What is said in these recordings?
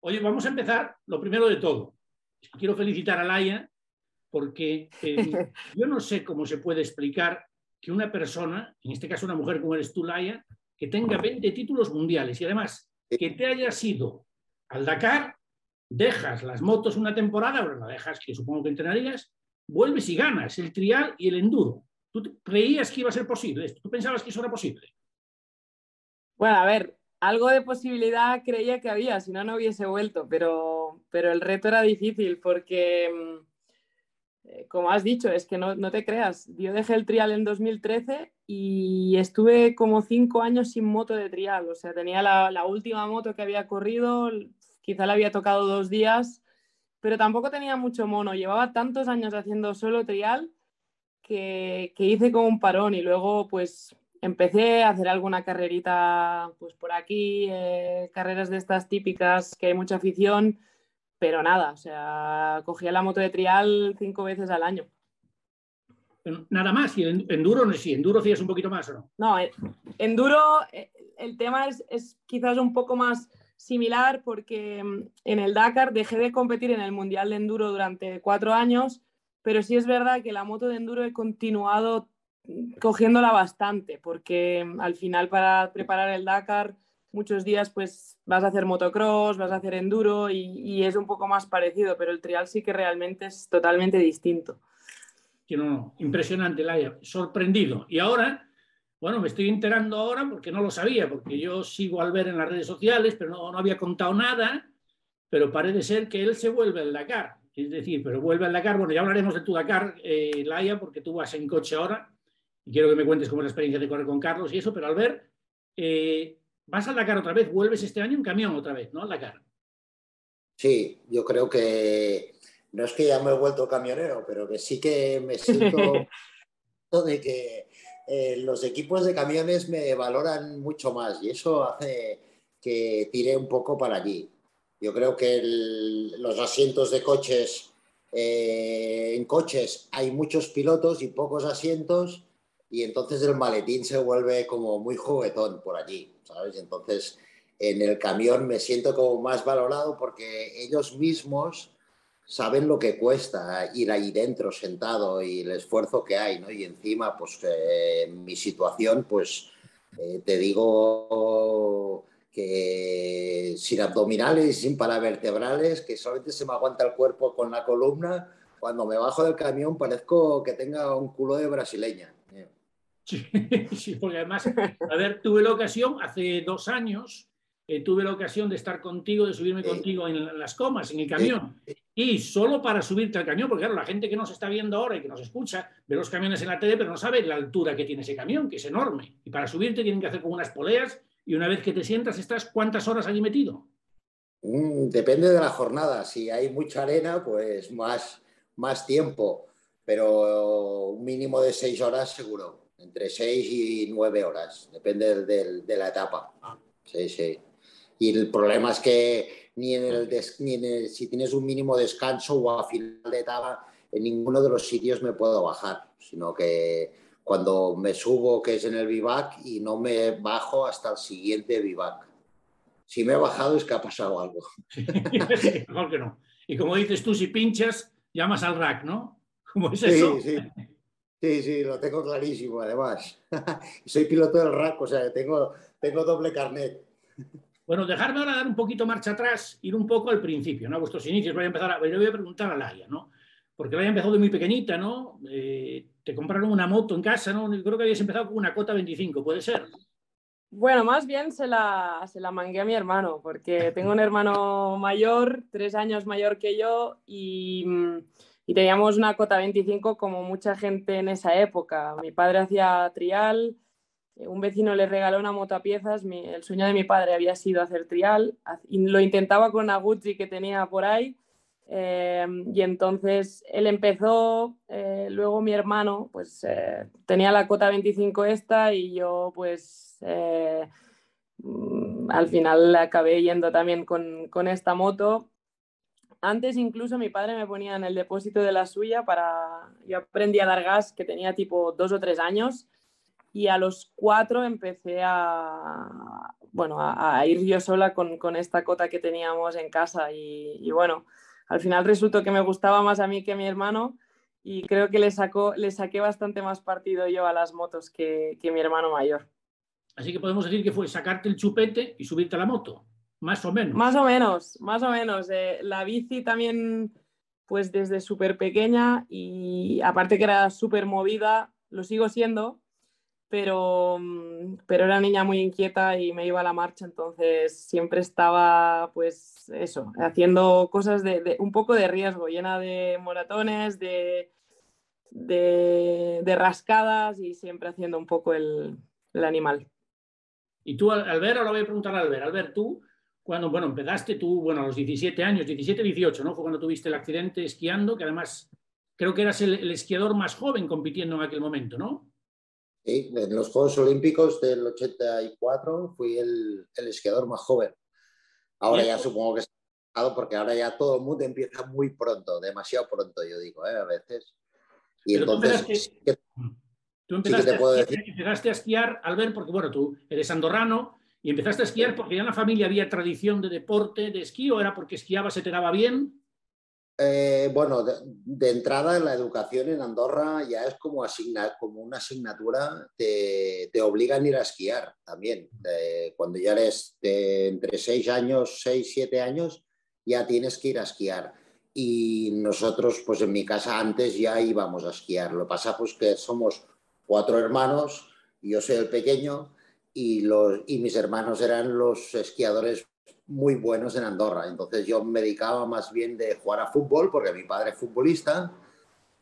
Oye, vamos a empezar lo primero de todo. Quiero felicitar a Laia porque eh, yo no sé cómo se puede explicar que una persona, en este caso una mujer como eres tú, Laia, que tenga 20 títulos mundiales y además que te hayas ido al Dakar, dejas las motos una temporada, ahora la dejas, que supongo que entrenarías, vuelves y ganas el trial y el enduro. ¿Tú creías que iba a ser posible esto? ¿Tú pensabas que eso era posible? Bueno, a ver, algo de posibilidad creía que había, si no, no hubiese vuelto, pero, pero el reto era difícil porque, mm, eh, como has dicho, es que no, no, te creas, yo dejé el trial en 2013 y estuve como cinco años sin moto de trial, o sea, tenía la, la última moto que había corrido, quizá le había tocado dos días, pero tampoco tenía mucho mono, llevaba tantos años haciendo solo trial que, que hice como un parón y luego pues empecé a hacer alguna carrerita pues por aquí, eh, carreras de estas típicas que hay mucha afición, pero nada, o sea, cogía la moto de trial cinco veces al año. Nada más, y enduro no sí, enduro hacías un poquito más o no. No, eh, enduro, eh, el tema es, es, quizás un poco más similar porque mm, en el Dakar dejé de competir en el Mundial de Enduro durante cuatro años, pero sí es verdad que la moto de enduro he continuado cogiéndola bastante, porque al final para preparar el Dakar muchos días pues vas a hacer motocross, vas a hacer enduro y, es un poco más parecido, pero el trial sí que realmente es totalmente distinto. Impresionante, Laia, sorprendido. Y ahora, bueno, me estoy enterando ahora porque no lo sabía, porque yo sigo al ver en las redes sociales, pero no, no había contado nada, pero parece ser que él se vuelve al Dakar. Es decir, pero vuelve al Dakar, bueno, ya hablaremos de tu Dakar, eh, Laia, porque tú vas en coche ahora, y quiero que me cuentes cómo es la experiencia de correr con Carlos y eso, pero al ver, eh, vas al Dakar otra vez, vuelves este año en camión otra vez, ¿no? Al Dakar. Sí, yo creo que no es que ya me he vuelto camionero, pero que sí que me siento de que eh, los equipos de camiones me valoran mucho más y eso hace que tire un poco para allí. Yo creo que los asientos de coches, eh, en coches hay muchos pilotos y pocos asientos y entonces el maletín se vuelve como muy juguetón por allí, ¿sabes? Entonces en el camión me siento como más valorado porque ellos mismos saben lo que cuesta ir ahí dentro sentado y el esfuerzo que hay, ¿no? Y encima, pues eh, mi situación, pues eh, te digo que sin abdominales y sin paravertebrales, que solamente se me aguanta el cuerpo con la columna, cuando me bajo del camión parezco que tenga un culo de brasileña. Sí, porque además, a ver, tuve la ocasión hace dos años, eh, tuve la ocasión de estar contigo, de subirme contigo en las comas, en el camión. Y solo para subirte al camión, porque claro, la gente que nos está viendo ahora y que nos escucha ve los camiones en la tele, pero no sabe la altura que tiene ese camión, que es enorme. Y para subirte tienen que hacer como unas poleas y una vez que te sientas, ¿estás cuántas horas allí metido? Mm, depende de la jornada. Si hay mucha arena, pues más, más tiempo, pero un mínimo de seis horas seguro entre 6 y 9 horas, depende de la etapa. Sí, sí. Y el problema es que ni en el, ni si tienes un mínimo descanso o a final de etapa, en ninguno de los sitios me puedo bajar, sino que cuando me subo, que es en el vivac, y no me bajo hasta el siguiente vivac. Si me he bajado es que ha pasado algo. mejor que no. Y como dices tú, si pinchas, llamas al rack, ¿no? ¿Cómo es eso? Sí, sí. Sí, lo tengo clarísimo, además. Soy piloto del rack, o sea, tengo, tengo doble carnet. Bueno, dejarme ahora dar un poquito marcha atrás, ir un poco al principio, ¿no? A vuestros inicios. Voy a empezar a, yo voy a preguntar a Laia, ¿no? Porque Laia empezó de muy pequeñita, ¿no? Eh, te compraron una moto en casa, ¿no? Creo que habías empezado con una Cota 25, ¿puede ser? Bueno, más bien se la, se la mangué a mi hermano, porque tengo un hermano mayor, tres años mayor que yo, y mm, y teníamos una cota 25 como mucha gente en esa época. Mi padre hacía trial, eh, un vecino le regaló una moto a piezas, el sueño de mi padre había sido hacer trial, lo intentaba con una Gucci que tenía por ahí. Em, y entonces él empezó, eh, luego mi hermano pues eh, tenía la cota 25 esta y yo pues mm, al final acabé yendo también con, con esta moto antes incluso mi padre me ponía en el depósito de la suya para... Yo aprendí a dar gas que tenía tipo dos o tres años y a los cuatro empecé a, bueno, a, ir yo sola con, con, esta cota que teníamos en casa y, bueno, al final resultó que me gustaba más a mí que a mi hermano y creo que le, sacó, le saqué bastante más partido yo a las motos que, que mi hermano mayor. Así que podemos decir que fue sacarte el chupete y subirte a la moto, más o menos. Más o menos, más o menos. Eh, la bici también, pues desde súper pequeña y aparte que era súper movida, lo sigo siendo, pero, mm, pero era niña muy inquieta y me iba a la marcha, entonces siempre estaba, pues eso, haciendo cosas de, un poco de riesgo, llena de moratones, de, de, rascadas y siempre haciendo un poco el, animal. Y tú, Albert, ahora voy a preguntar a Albert. Albert, tú, cuando, bueno, empezaste tú, bueno, a los 17 años, 17, 18, ¿no? Fue cuando tuviste el accidente esquiando, que además creo que eras el esquiador más joven compitiendo en aquel momento, ¿no? Sí, en los Juegos Olímpicos del 84 fui el, esquiador más joven. Ahora ya supongo que está porque ahora ya todo el mundo empieza muy pronto, demasiado pronto, yo digo, ¿eh? a veces. Y entonces. Tú empezaste, a esquiar, empezaste a esquiar, Albert, porque bueno, tú eres andorrano y empezaste a esquiar porque ya en la familia había tradición de deporte, de esquí, o era porque esquiaba, se te daba bien. Eh, bueno, de, entrada la educación en Andorra ya es como, como una asignatura, te, te, obligan a ir a esquiar también. cuando ya eres de entre 6 años, 6, 7 años, ya tienes que ir a esquiar. Y nosotros, pues en mi casa antes ya íbamos a esquiar. Lo pasa pues que somos cuatro hermanos, yo soy el pequeño y, los, y mis hermanos eran los esquiadores muy buenos en Andorra. Entonces yo me dedicaba más bien de jugar a fútbol, porque mi padre es futbolista,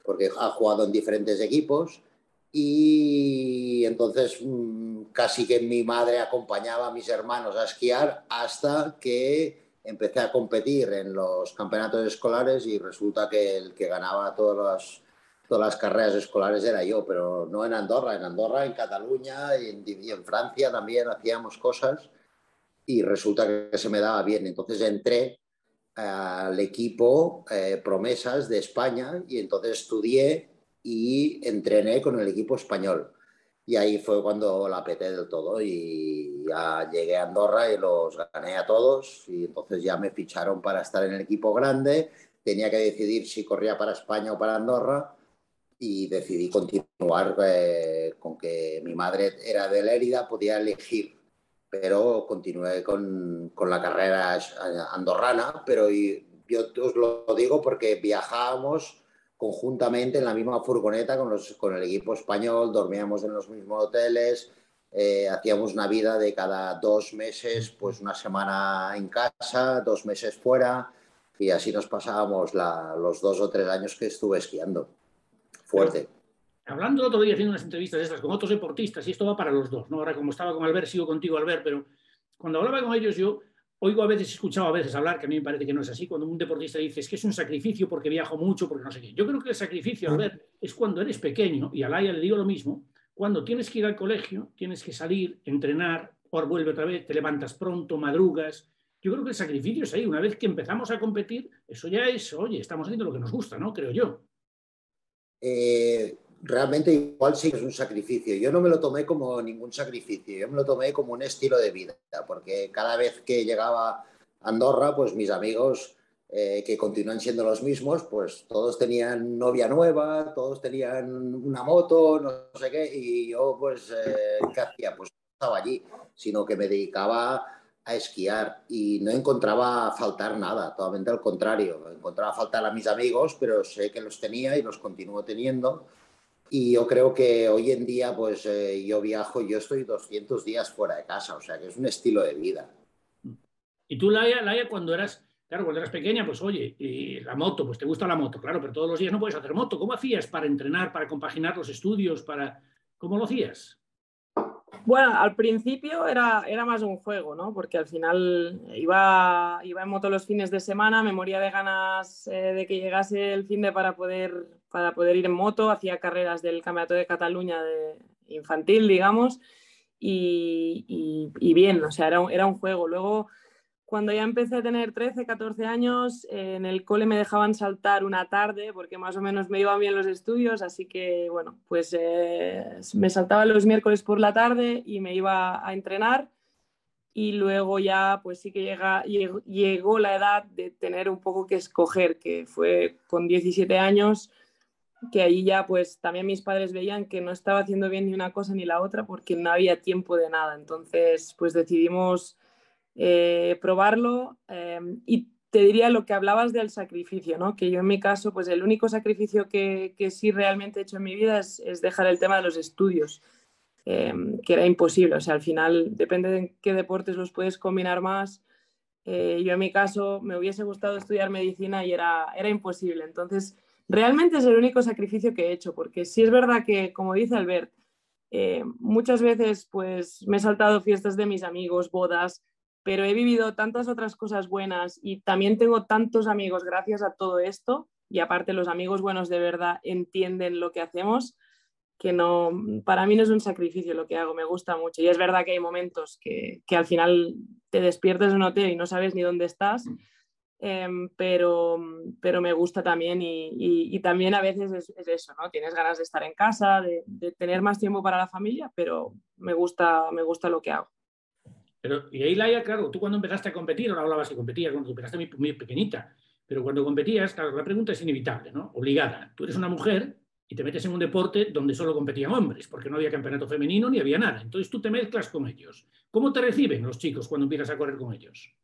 porque ha jugado en diferentes equipos. Y entonces mm, casi que mi madre acompañaba a mis hermanos a esquiar hasta que empecé a competir en los campeonatos escolares y resulta que el que ganaba todas las, todas las carreras escolares era yo, pero no en Andorra, en Andorra, en Cataluña y en Francia también hacíamos cosas y resulta que se me daba bien. Entonces entré al equipo eh, Promesas de España y entonces estudié y entrené con el equipo español. Y ahí fue cuando la peté del todo y ya llegué a Andorra y los gané a todos y entonces ya me ficharon para estar en el equipo grande. Tenía que decidir si corría para España o para Andorra y decidí continuar eh, con que mi madre era de Lérida, podía elegir pero continué con, con, la carrera andorrana, pero yo os lo digo porque viajábamos conjuntamente en la misma furgoneta con, los, con el equipo español, dormíamos en los mismos hoteles, eh, hacíamos una vida de cada dos meses, pues una semana en casa, dos meses fuera, y así nos pasábamos los dos o tres años que estuve esquiando. Fuerte hablando el otro día haciendo unas entrevistas estas con otros deportistas, y esto va para los dos, ¿no? Ahora como estaba con Albert, sigo contigo Albert, pero cuando hablaba con ellos yo oigo a veces, he escuchado a veces hablar, que a mí me parece que no es así, cuando un deportista dice es que es un sacrificio porque viajo mucho, porque no sé qué. Yo creo que el sacrificio, Albert, es cuando eres pequeño, y a Laia le digo lo mismo, cuando tienes que ir al colegio, tienes que salir, entrenar, o vuelve otra vez, te levantas pronto, madrugas. Yo creo que el sacrificio es ahí. Una vez que empezamos a competir, eso ya es, oye, estamos haciendo lo que nos gusta, ¿no? Creo yo. Eh, realmente igual sí es un sacrificio. Yo no me lo tomé como ningún sacrificio, yo me lo tomé como un estilo de vida, porque cada vez que llegaba a Andorra, pues mis amigos eh, que continúan siendo los mismos, pues todos tenían novia nueva, todos tenían una moto, no sé qué, y yo pues, eh, ¿qué hacía? Pues no estaba allí, sino que me dedicaba a esquiar y no encontraba faltar nada, totalmente al contrario, encontraba faltar a mis amigos, pero sé que los tenía y los continúo teniendo y yo creo que hoy en día, pues eh, yo viajo, yo estoy 200 días fuera de casa, o sea que es un estilo de vida. Y tú, Laia, Laia cuando eras, claro, cuando eras pequeña, pues oye, y la moto, pues te gusta la moto, claro, pero todos los días no puedes hacer moto. ¿Cómo hacías para entrenar, para compaginar los estudios, para... ¿Cómo lo hacías? Bueno, al principio era, era más un juego, ¿no? Porque al final iba, iba en moto los fines de semana, me moría de ganas eh, de que llegase el fin de para poder, para poder ir en moto, hacía carreras del Campeonato de Cataluña de infantil, digamos, y, y, bien, o sea, era era un juego. Luego, cuando ya empecé a tener 13, 14 años, en el cole me dejaban saltar una tarde porque más o menos me iban bien los estudios, así que bueno, pues eh, me saltaba los miércoles por la tarde y me iba a entrenar. Y luego ya pues sí que llega, llegó, la edad de tener un poco que escoger, que fue con 17 años, que ahí ya pues también mis padres veían que no estaba haciendo bien ni una cosa ni la otra porque no había tiempo de nada, entonces pues decidimos eh, probarlo eh, y te diría lo que hablabas del sacrificio, ¿no? que yo en mi caso, pues el único sacrificio que, que sí realmente he hecho en mi vida es, dejar el tema de los estudios, eh, que era imposible, o sea, al final depende de qué deportes los puedes combinar más. yo en mi caso me hubiese gustado estudiar medicina y era, era imposible, entonces realmente es el único sacrificio que he hecho, porque sí es verdad que, como dice Albert, muchas veces pues me he saltado fiestas de mis amigos, bodas, pero he vivido tantas otras cosas buenas y también tengo tantos amigos gracias a todo esto y aparte los amigos buenos de verdad entienden lo que hacemos que no, para mí no es un sacrificio lo que hago, me gusta mucho. Y es verdad que hay momentos que, que al final te despiertas en un hotel y no sabes ni dónde estás, eh, pero, pero me gusta también y, y, y también a veces es, es, eso, ¿no? Tienes ganas de estar en casa, de, de, tener más tiempo para la familia, pero me gusta, me gusta lo que hago. Pero, y ahí, Laia, claro, tú cuando empezaste a competir, ahora hablabas que competías cuando empezaste muy, muy pequeñita, pero cuando competías, claro, la pregunta es inevitable, ¿no? Obligada. Tú eres una mujer y te metes en un deporte donde solo competían hombres, porque no había campeonato femenino ni había nada. Entonces tú te mezclas con ellos. ¿Cómo te reciben los chicos cuando empiezas a correr con ellos?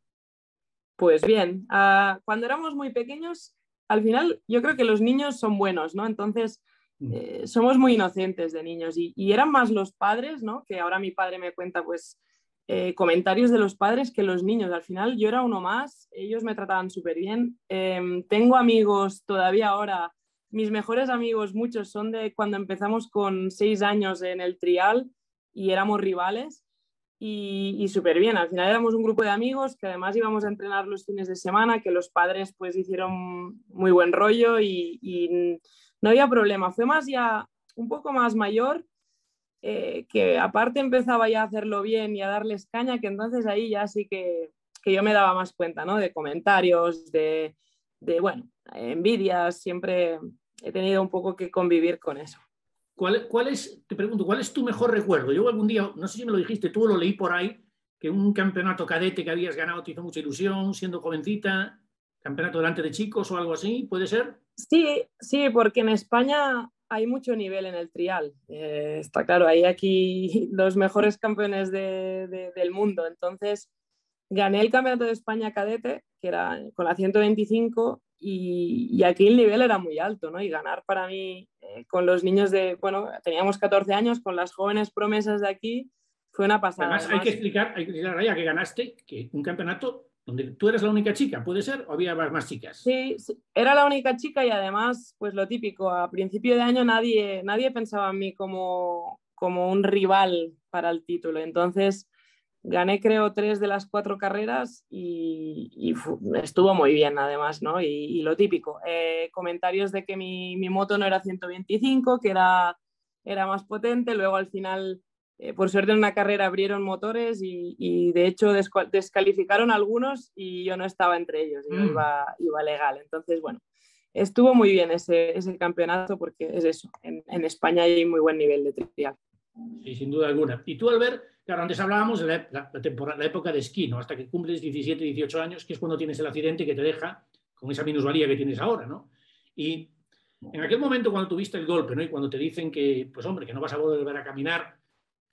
Pues bien, uh, cuando éramos muy pequeños, al final yo creo que los niños son buenos, ¿no? Entonces mm. eh, somos muy inocentes de niños y, y, eran más los padres, ¿no? Que ahora mi padre me cuenta, pues eh, comentarios de los padres que los niños. Al final yo era uno más, ellos me trataban súper bien. Eh, tengo amigos todavía ahora, mis mejores amigos, muchos son de cuando empezamos con seis años en el trial y éramos rivales y, y súper bien. Al final éramos un grupo de amigos que además íbamos a entrenar los fines de semana, que los padres pues hicieron muy buen rollo y, y no había problema. Fue más ya un poco más mayor eh, que aparte empezaba ya a hacerlo bien y a darles caña, que entonces ahí ya sí que, que yo me daba más cuenta, ¿no? De comentarios, de, de, bueno, envidias, siempre he tenido un poco que convivir con eso. ¿Cuál, ¿Cuál es, te pregunto, cuál es tu mejor recuerdo? Yo algún día, no sé si me lo dijiste, tú lo leí por ahí, que un campeonato cadete que habías ganado te hizo mucha ilusión, siendo jovencita, campeonato delante de chicos o algo así, ¿puede ser? Sí, sí, porque en España hay mucho nivel en el trial. Eh, está claro, hay aquí los mejores campeones de, de, del mundo. Entonces, gané el Campeonato de España cadete, que era con la 125, y, y aquí el nivel era muy alto, ¿no? Y ganar para mí eh, con los niños de, bueno, teníamos 14 años, con las jóvenes promesas de aquí, fue una pasada. Además, hay que explicar, hay que explicar, Raya, que ganaste que un campeonato donde tú eres la única chica, ¿puede ser? ¿O había más chicas? Sí, sí, era la única chica y además, pues lo típico, a principio de año nadie, nadie pensaba en mí como, como un rival para el título. Entonces, gané creo tres de las cuatro carreras y, estuvo muy bien además, ¿no? Y, y lo típico, eh, comentarios de que mi, mi, moto no era 125, que era, era más potente, luego al final eh, por suerte en una carrera abrieron motores y, y de hecho descalificaron algunos y yo no estaba entre ellos, yo mm. iba, iba, legal. Entonces, bueno, estuvo muy bien ese, ese campeonato porque es eso, en, en, España hay muy buen nivel de trial. Sí, sin duda alguna. Y tú, Albert, claro, antes hablábamos de la, la, temporada, la época de esquí, ¿no? Hasta que cumples 17, 18 años, que es cuando tienes el accidente que te deja con esa minusvalía que tienes ahora, ¿no? Y en aquel momento cuando tuviste el golpe, ¿no? Y cuando te dicen que, pues hombre, que no vas a volver a caminar,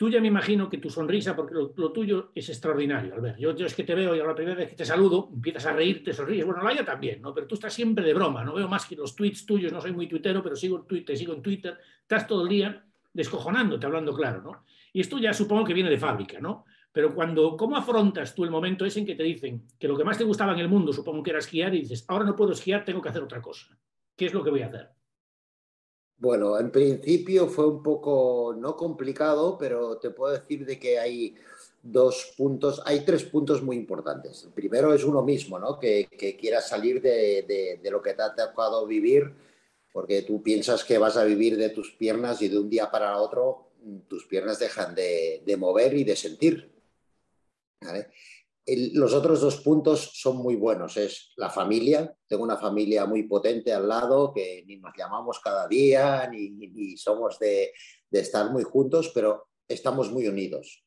Tú ya me imagino que tu sonrisa, porque lo, tuyo es extraordinario, Albert. Yo, yo, es que te veo y a la primera vez que te saludo, empiezas a reír, te sonríes. Bueno, Laia también, ¿no? Pero tú estás siempre de broma, no veo más que los tweets tuyos, no soy muy tuitero, pero sigo, te sigo en Twitter, estás todo el día descojonándote, hablando claro, ¿no? Y esto ya supongo que viene de fábrica, ¿no? Pero cuando, ¿cómo afrontas tú el momento ese en que te dicen que lo que más te gustaba en el mundo, supongo que era esquiar, y dices, ahora no puedo esquiar, tengo que hacer otra cosa? ¿Qué es lo que voy a hacer? Bueno, en principio fue un poco no complicado, pero te puedo decir de que hay dos puntos, hay tres puntos muy importantes. El primero es uno mismo, ¿no? Que, quieras salir de, de, de, lo que te ha tocado vivir, porque tú piensas que vas a vivir de tus piernas y de un día para otro tus piernas dejan de, de mover y de sentir. ¿vale? Los otros dos puntos son muy buenos. Es la familia. Tengo una familia muy potente al lado que ni nos llamamos cada día, ni, somos de, estar muy juntos, pero estamos muy unidos.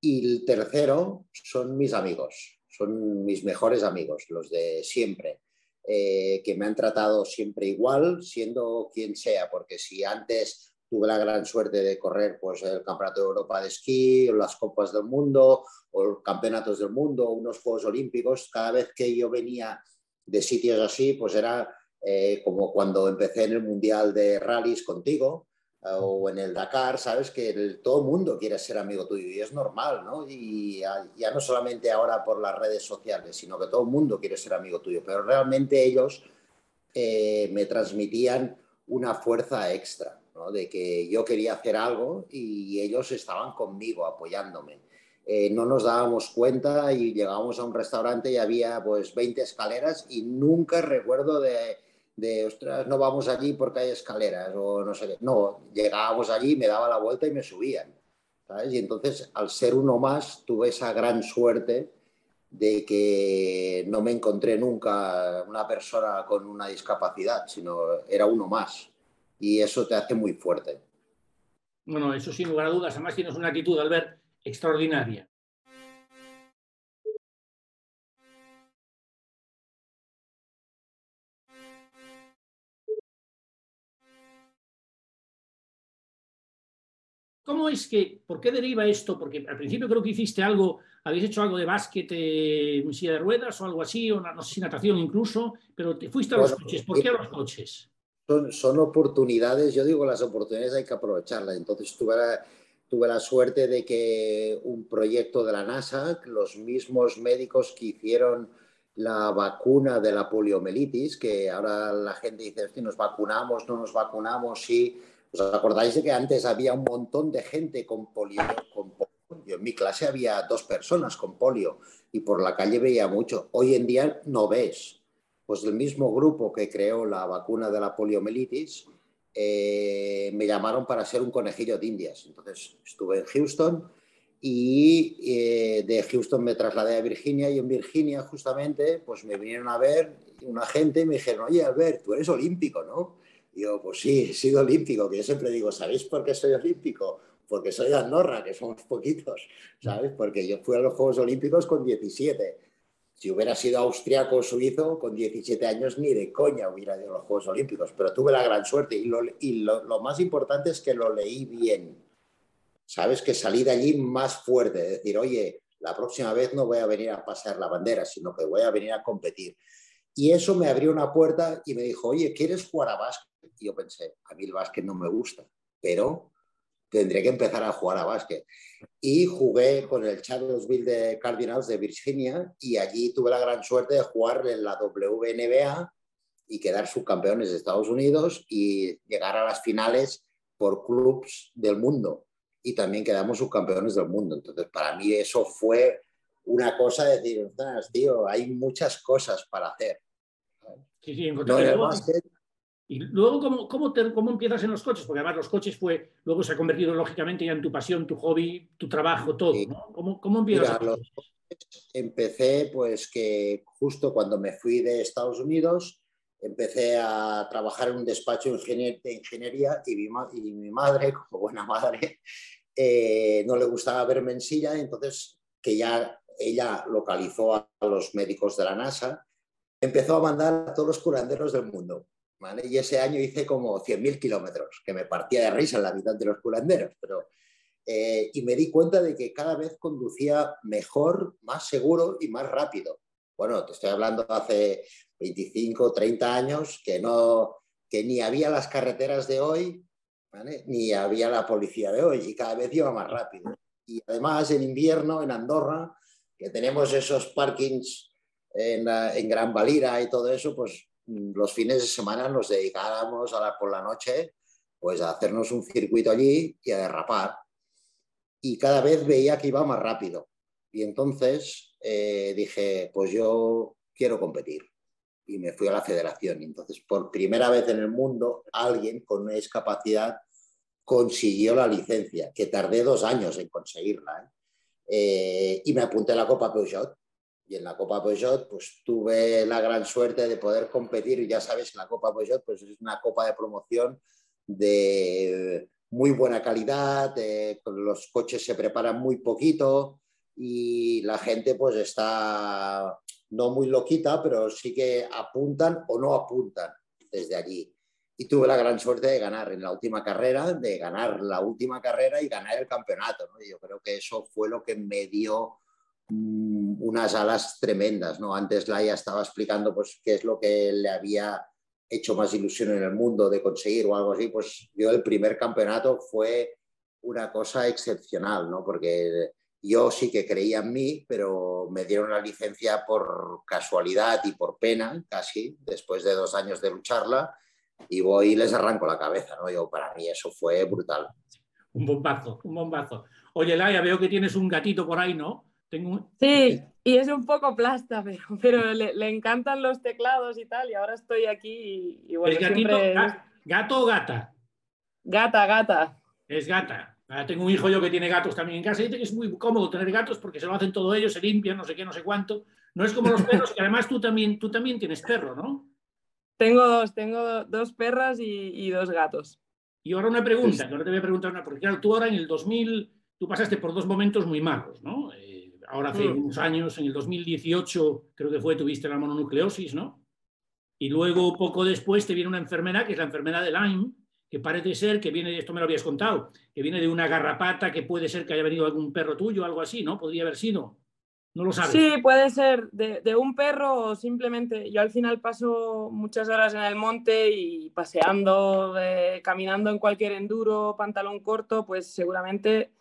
Y el tercero son mis amigos, son mis mejores amigos, los de siempre, eh, que me han tratado siempre igual, siendo quien sea, porque si antes tuve la gran suerte de correr pues, el Campeonato de Europa de Esquí, las Copas del Mundo, o campeonatos del mundo, unos Juegos Olímpicos, cada vez que yo venía de sitios así, pues era eh, como cuando empecé en el Mundial de Rallys contigo eh, o en el Dakar, sabes que todo el mundo quiere ser amigo tuyo y es normal, ¿no? Y ya, no solamente ahora por las redes sociales, sino que todo el mundo quiere ser amigo tuyo, pero realmente ellos eh, me transmitían una fuerza extra, De que yo quería hacer algo y ellos estaban conmigo apoyándome. Eh, no nos dábamos cuenta y llegábamos a un restaurante y había pues 20 escaleras y nunca recuerdo de, de, ostras, no vamos allí porque hay escaleras o no sé qué. No, llegábamos allí, me daba la vuelta y me subían. Y entonces, al ser uno más, tuve esa gran suerte de que no me encontré nunca una persona con una discapacidad, sino era uno más. Y eso te hace muy fuerte. Bueno, eso sin lugar a dudas. Además, tienes una actitud, al ver extraordinaria. ¿Cómo es que, por qué deriva esto? Porque al principio creo que hiciste algo, habéis hecho algo de básquet en silla de ruedas o algo así, o no sé si natación incluso, pero te fuiste a los coches. ¿Por qué a los coches? Son, oportunidades, yo digo, las oportunidades hay que aprovecharlas. Entonces tuve la, tuve la suerte de que un proyecto de la NASA, los mismos médicos que hicieron la vacuna de la poliomielitis, que ahora la gente dice, nos vacunamos, no nos vacunamos, sí. ¿Os acordáis de que antes había un montón de gente con polio? Con polio? en mi clase había dos personas con polio y por la calle veía mucho. Hoy en día no ves. Pues el mismo grupo que creó la vacuna de la poliomielitis, eh, me llamaron para ser un conejillo de indias. Entonces estuve en Houston y eh, de Houston me trasladé a Virginia y en Virginia justamente pues me vinieron a ver una gente y me dijeron, oye Albert, tú eres olímpico, ¿no? Y yo, pues sí, he sido olímpico, que yo siempre digo, ¿sabéis por qué soy olímpico? Porque soy de Andorra, que somos poquitos, ¿sabes? Porque yo fui a los Juegos Olímpicos con 17 si hubiera sido austriaco o suizo, con 17 años ni de coña hubiera ido a los Juegos Olímpicos, pero tuve la gran suerte y, lo, más importante es que lo leí bien. Sabes que salí de allí más fuerte, decir, oye, la próxima vez no voy a venir a pasar la bandera, sino que voy a venir a competir. Y eso me abrió una puerta y me dijo, oye, ¿quieres jugar a básquet? Y yo pensé, a mí el básquet no me gusta, pero tendré que empezar a jugar a básquet. Y jugué con el Charlottesville de Cardinals de Virginia y allí tuve la gran suerte de jugar en la WNBA y quedar subcampeones de Estados Unidos y llegar a las finales por clubs del mundo. Y también quedamos subcampeones del mundo. Entonces, para mí eso fue una cosa de decir, tío, hay muchas cosas para hacer. Sí, sí, no, y luego, ¿cómo, cómo, ¿cómo, empiezas en los coches? Porque además los coches fue, luego se ha convertido lógicamente ya en tu pasión, tu hobby, tu trabajo, todo. ¿no? ¿Cómo, ¿Cómo, empiezas? Mira, empecé pues que justo cuando me fui de Estados Unidos, empecé a trabajar en un despacho de ingeniería y mi, y mi madre, como buena madre, eh, no le gustaba verme en silla, entonces que ya ella localizó a los médicos de la NASA, empezó a mandar a todos los curanderos del mundo y ese año hice como 100.000 kilómetros, que me partía de risa en la mitad de los curanderos, pero... Eh, y me di cuenta de que cada vez conducía mejor, más seguro y más rápido. Bueno, te estoy hablando hace 25, 30 años que, no, que ni había las carreteras de hoy, ni había la policía de hoy, y cada vez iba más rápido. Y además en invierno, en Andorra, que tenemos esos parkings en, en Gran Valira y todo eso, pues los fines de semana nos dedicáramos a la, por la noche pues a hacernos un circuito allí y a derrapar. Y cada vez veía que iba más rápido. Y entonces eh, dije, pues yo quiero competir. Y me fui a la federación. Y entonces, por primera vez en el mundo, alguien con discapacidad consiguió la licencia, que tardé dos años en conseguirla. ¿eh? eh, y me apunté a la Copa Peugeot. Y en la Copa Peugeot, pues tuve la gran suerte de poder competir. Y ya sabes, la Copa Peugeot pues, es una copa de promoción de muy buena calidad, eh, los coches se preparan muy poquito y la gente pues está no muy loquita, pero sí que apuntan o no apuntan desde allí. Y tuve la gran suerte de ganar en la última carrera, de ganar la última carrera y ganar el campeonato. Yo creo que eso fue lo que me dio unas alas tremendas. ¿no? Antes Laia estaba explicando pues, qué es lo que le había hecho más ilusión en el mundo de conseguir o algo así. Pues yo el primer campeonato fue una cosa excepcional, ¿no? porque yo sí que creía en mí, pero me dieron la licencia por casualidad y por pena, casi, después de dos años de lucharla, y voy y les arranco la cabeza, ¿no? Yo, para mí eso fue brutal. Un bombazo, un bombazo. Oye, Laia, veo que tienes un gatito por ahí, ¿no? Tengo Sí, y es un poco plasta, pero, le, encantan los teclados y tal, y ahora estoy aquí y, bueno, ¿Es gatito, gato o gata? Gata, gata. Es gata. tengo un hijo yo que tiene gatos también en casa y dice que es muy cómodo tener gatos porque se lo hacen todo ellos, se limpian, no sé qué, no sé cuánto. No es como los perros, que además tú también, tú también tienes perro, ¿no? Tengo dos, tengo dos perras y, dos gatos. Y ahora una pregunta, que ahora te voy a preguntar una, porque claro, tú ahora en el 2000, tú pasaste por dos momentos muy malos, ¿no? Eh, ahora hace mm. unos años, en el 2018, creo que fue, tuviste la mononucleosis, ¿no? Y luego, poco después, te viene una enfermedad, que es la enfermedad de Lyme, que parece ser que viene, esto me lo habías contado, que viene de una garrapata, que puede ser que haya venido algún perro tuyo, algo así, ¿no? Podría haber sido. No lo sabes. Sí, puede ser de, un perro o simplemente. Yo al final paso muchas horas en el monte y paseando, eh, caminando en cualquier enduro, pantalón corto, pues seguramente.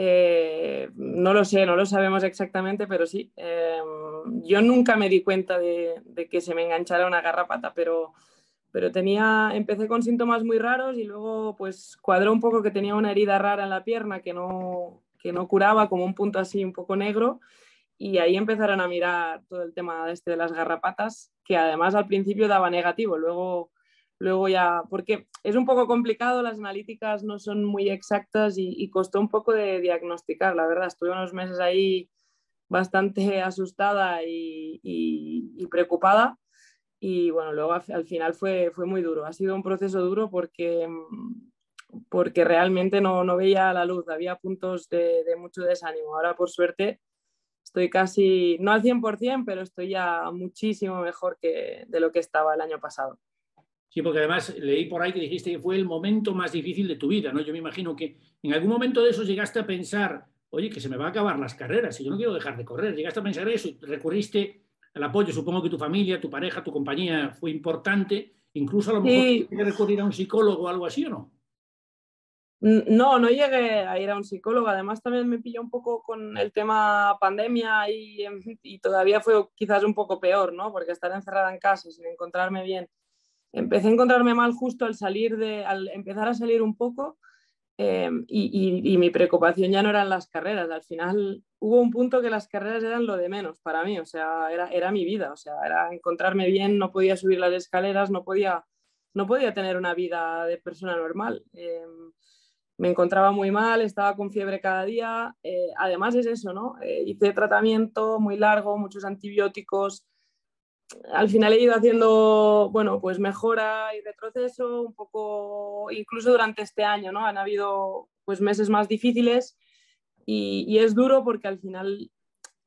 Eh, no lo sé, no lo sabemos exactamente, pero sí. Eh, yo nunca me di cuenta de, que se me enganchara una garrapata, pero, pero tenía, empecé con síntomas muy raros y luego pues cuadró un poco que tenía una herida rara en la pierna que no, que no curaba, como un punto así un poco negro y ahí empezaron a mirar todo el tema este de las garrapatas, que además al principio daba negativo, luego, luego ya, porque es un poco complicado, las analíticas no son muy exactas y, costó un poco de diagnosticar, la verdad, estuve unos meses ahí bastante asustada y, preocupada y bueno, luego al final fue, fue muy duro, ha sido un proceso duro porque porque realmente no, no veía la luz, había puntos de, de mucho desánimo. Ahora, por suerte, estoy casi, no al 100%, pero estoy ya muchísimo mejor que de lo que estaba el año pasado. Sí, porque además leí por ahí que dijiste que fue el momento más difícil de tu vida, ¿no? Yo me imagino que en algún momento de eso llegaste a pensar, oye, que se me va a acabar las carreras y yo no quiero dejar de correr. Llegaste a pensar eso y recurriste al apoyo. Supongo que tu familia, tu pareja, tu compañía fue importante. Incluso a lo mejor sí. recurrir a un psicólogo o algo así, ¿o no? No, no llegué a ir a un psicólogo. Además, también me pilló un poco con el tema pandemia y, y, todavía fue quizás un poco peor, ¿no? Porque estar encerrada en casa sin encontrarme bien. Empecé a encontrarme mal justo al salir de, al empezar a salir un poco em, y, y, mi preocupación ya no eran las carreras. Al final hubo un punto que las carreras eran lo de menos para mí, o sea, era, era mi vida, o sea, era encontrarme bien, no podía subir las escaleras, no podía, no podía tener una vida de persona normal. Em, me encontraba muy mal, estaba con fiebre cada día. Eh, además es eso, ¿no? Eh, hice tratamiento muy largo, muchos antibióticos. Al final he ido haciendo, bueno, pues mejora y retroceso un poco, incluso durante este año, ¿no? Han habido pues meses más difíciles y, es duro porque al final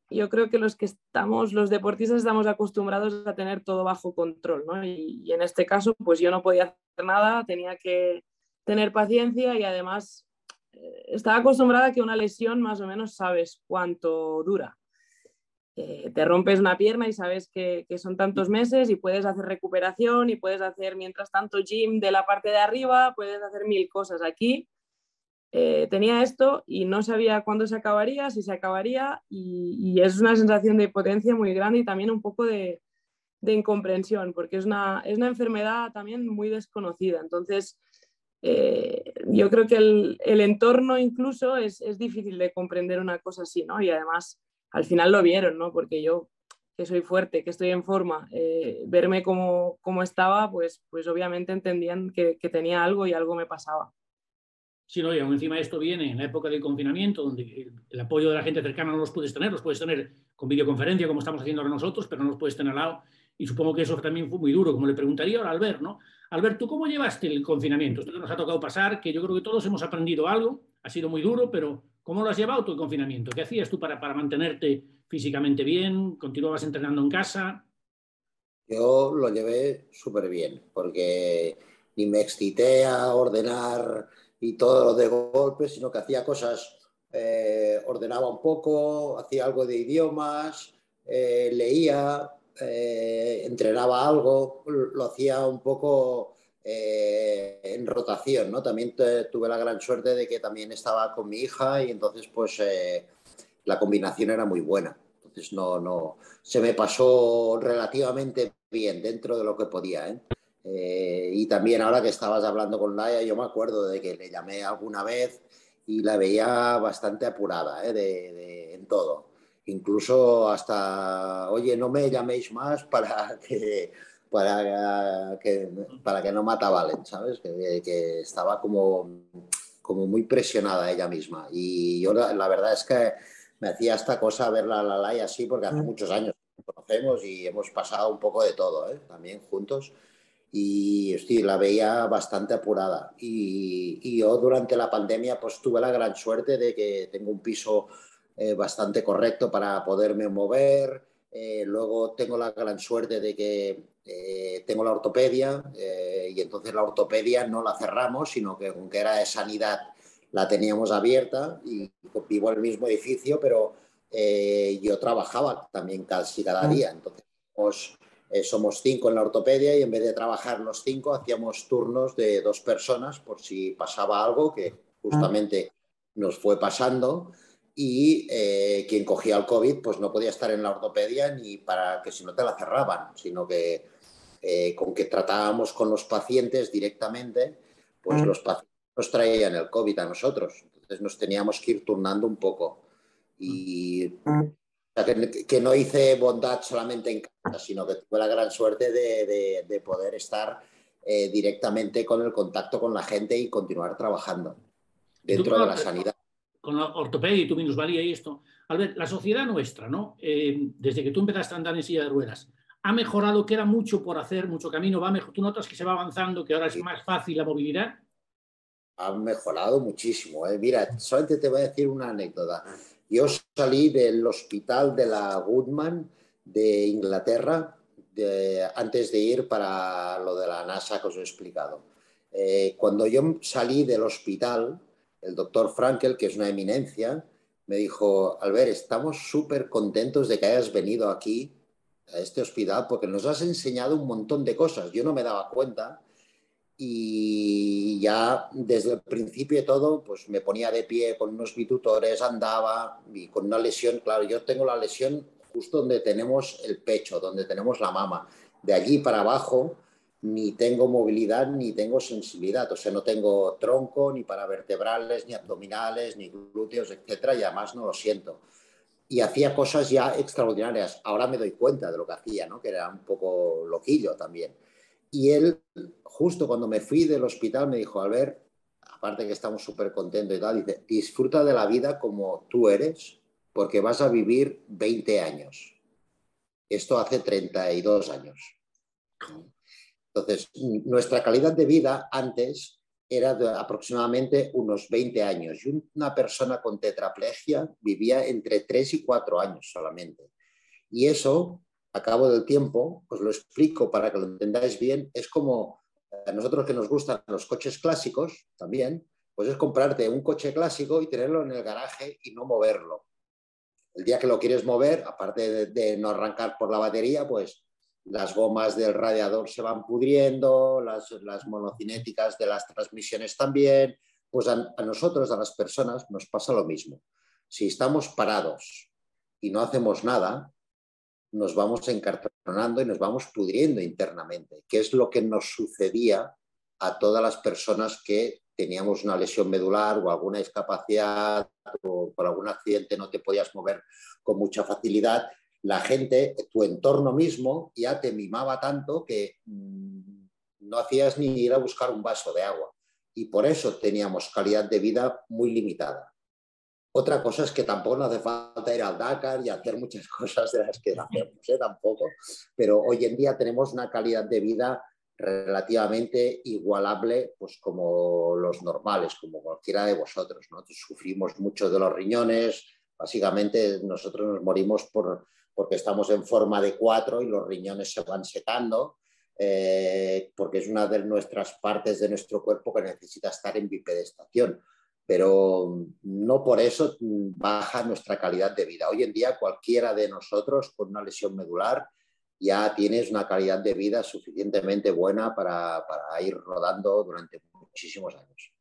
yo creo que los que estamos, los deportistas estamos acostumbrados a tener todo bajo control, ¿no? Y, en este caso, pues yo no podía hacer nada, tenía que tener paciencia y además eh, estaba acostumbrada a que una lesión más o menos sabes cuánto dura. Eh, te rompes una pierna y sabes que, son tantos meses y puedes hacer recuperación y puedes hacer mientras tanto gym de la parte de arriba, puedes hacer mil cosas aquí. Eh, tenía esto y no sabía cuándo se acabaría, si se acabaría y, es una sensación de potencia muy grande y también un poco de, de incomprensión porque es una, es una enfermedad también muy desconocida. Entonces, eh, yo creo que el, entorno incluso es, difícil de comprender una cosa así, ¿no? Y además al final lo vieron, ¿no? Porque yo, que soy fuerte, que estoy en forma, eh, verme como, estaba, pues, pues obviamente entendían que, tenía algo y algo me pasaba. sino y aún encima esto viene en la época del confinamiento, donde el apoyo de la gente cercana no los puedes tener, los puedes tener con videoconferencia, como estamos haciendo ahora nosotros, pero no los puedes tener al lado. Y supongo que eso también fue muy duro, como le preguntaría ahora a Albert, ¿no? Albert, ¿tú cómo llevaste el confinamiento? Esto que nos ha tocado pasar, que yo creo que todos hemos aprendido algo, ha sido muy duro, pero ¿cómo lo has llevado tu confinamiento? ¿Qué hacías tú para, para mantenerte físicamente bien? ¿Continuabas entrenando en casa? Yo lo llevé súper bien, porque ni me excité a ordenar y todo lo de golpe, sino que hacía cosas, eh, ordenaba un poco, hacía algo de idiomas, eh, leía, eh, entrenaba algo, lo hacía un poco en rotación, ¿no? También tuve la gran suerte de que también estaba con mi hija y entonces pues la combinación era muy buena. Entonces no, no, se me pasó relativamente bien dentro de lo que podía. ¿eh? Eh, y también ahora que estabas hablando con Laia, yo me acuerdo de que le llamé alguna vez y la veía bastante apurada ¿eh? de, en todo. Incluso hasta, oye, no me llaméis más para que, para que, para que no mata Valen, ¿sabes? Que, que, estaba como, como muy presionada ella misma. Y yo la, la verdad es que me hacía esta cosa verla a la Laia así, porque hace muchos años conocemos y hemos pasado un poco de todo, ¿eh? también juntos. Y estoy la veía bastante apurada. Y, y, yo durante la pandemia pues tuve la gran suerte de que tengo un piso eh, bastante correcto para poderme mover. Eh, luego tengo la gran suerte de que eh, tengo la ortopedia eh, y entonces la ortopedia no la cerramos, sino que aunque era de sanidad la teníamos abierta y vivo en el mismo edificio, pero eh, yo trabajaba también casi cada día. Entonces, somos, eh, somos cinco en la ortopedia y en vez de trabajar los cinco, hacíamos turnos de dos personas por si pasaba algo que justamente nos fue pasando. Y eh, quien cogía el COVID, pues no podía estar en la ortopedia ni para que si no te la cerraban, sino que con que tratábamos con los pacientes directamente, pues los pacientes nos traían el COVID a nosotros. Entonces nos teníamos que ir turnando un poco. Y que, no hice bondad solamente en casa, sino que tuve la gran suerte de, poder estar eh, directamente con el contacto con la gente y continuar trabajando dentro de la sanidad. Con la ortopedia y tu minusvalía y esto. Albert, la sociedad nuestra, ¿no? Eh, desde que tú empezaste a andar en silla de ruedas, ha mejorado, que era mucho por hacer, mucho camino, va mejor. ¿Tú notas que se va avanzando, que ahora es más fácil la movilidad? Ha mejorado muchísimo. ¿eh? Mira, solamente te voy a decir una anécdota. Yo salí del hospital de la Goodman de Inglaterra antes de ir para lo de la NASA que os he explicado. Eh, cuando yo salí del hospital, el doctor Frankel, que es una eminencia, me dijo, Albert, estamos súper contentos de que hayas venido aquí a este hospital porque nos has enseñado un montón de cosas. Yo no me daba cuenta y ya desde el principio de todo, pues me ponía de pie con unos bitutores, andaba y con una lesión, claro, yo tengo la lesión justo donde tenemos el pecho, donde tenemos la mama. De allí para abajo ni tengo movilidad ni tengo sensibilidad, o sea, no tengo tronco ni para vertebrales, ni abdominales, ni glúteos, etcétera, y además no lo siento. Y hacía cosas ya extraordinarias. Ahora me doy cuenta de lo que hacía, ¿no? que era un poco loquillo también. Y él, justo cuando me fui del hospital, me dijo, Albert, aparte que estamos súper contentos y tal, dice, disfruta de la vida como tú eres, porque vas a vivir 20 años. Esto hace 32 años. Entonces, nuestra calidad de vida antes era de aproximadamente unos 20 años y una persona con tetraplegia vivía entre 3 y 4 años solamente. Y eso a cabo del tiempo, os lo explico para que lo entendáis bien, es como a nosotros que nos gustan los coches clásicos también, pues es comprarte un coche clásico y tenerlo en el garaje y no moverlo. El día que lo quieres mover, aparte de, no arrancar por la batería, pues las gomas del radiador se van pudriendo, las, las monocinéticas de las transmisiones también, pues a, a nosotros, a las personas, nos pasa lo mismo. Si estamos parados y no hacemos nada, nos vamos encartonando y nos vamos pudriendo internamente, que es lo que nos sucedía a todas las personas que teníamos una lesión medular o alguna discapacidad o por algún accidente no te podías mover con mucha facilidad. La gente, tu entorno mismo, ya te mimaba tanto que mm, no hacías ni ir a buscar un vaso de agua. y por eso teníamos calidad de vida muy limitada. Otra cosa es que tampoco nos hace falta ir al Dakar y hacer muchas cosas de las que hacemos, ¿eh? tampoco, pero hoy en día tenemos una calidad de vida relativamente igualable pues como los normales, como cualquiera de vosotros. ¿no? Sufrimos mucho de los riñones, básicamente nosotros nos morimos por, porque estamos en forma de cuatro y los riñones se van secando, eh, porque es una de nuestras partes de nuestro cuerpo que necesita estar en bipedestación. Pero no por eso baja nuestra calidad de vida. Hoy en día cualquiera de nosotros con una lesión medular ya tienes una calidad de vida suficientemente buena para, ir rodando durante muchísimos años.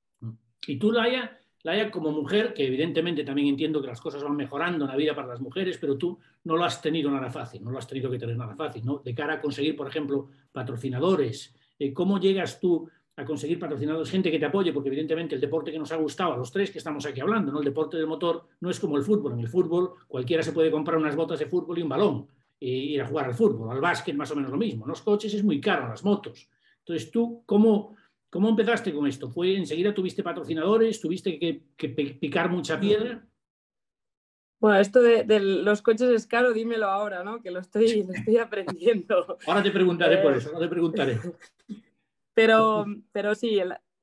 Y tú, Laia, Laia, como mujer, que evidentemente también entiendo que las cosas van mejorando en la vida para las mujeres, pero tú no lo has tenido nada fácil, no lo has tenido que tener nada fácil, ¿no? De cara a conseguir, por ejemplo, patrocinadores, eh, ¿cómo llegas tú a conseguir patrocinadores, gente que te apoye? Porque evidentemente el deporte que nos ha gustado a los tres que estamos aquí hablando, ¿no? El deporte del motor no es como el fútbol. En el fútbol cualquiera se puede comprar unas botas de fútbol y un balón ir a jugar al fútbol, al básquet, más o menos lo mismo. Los coches es muy caro, las motos. Entonces, ¿tú cómo, cómo empezaste con esto? ¿Fue enseguida tuviste patrocinadores? ¿Tuviste que, picar mucha piedra? Bueno, esto de, los coches es caro, dímelo ahora, ¿no? Que lo estoy, lo estoy aprendiendo. ahora te preguntaré por eso, ahora te preguntaré. Pero, pero sí,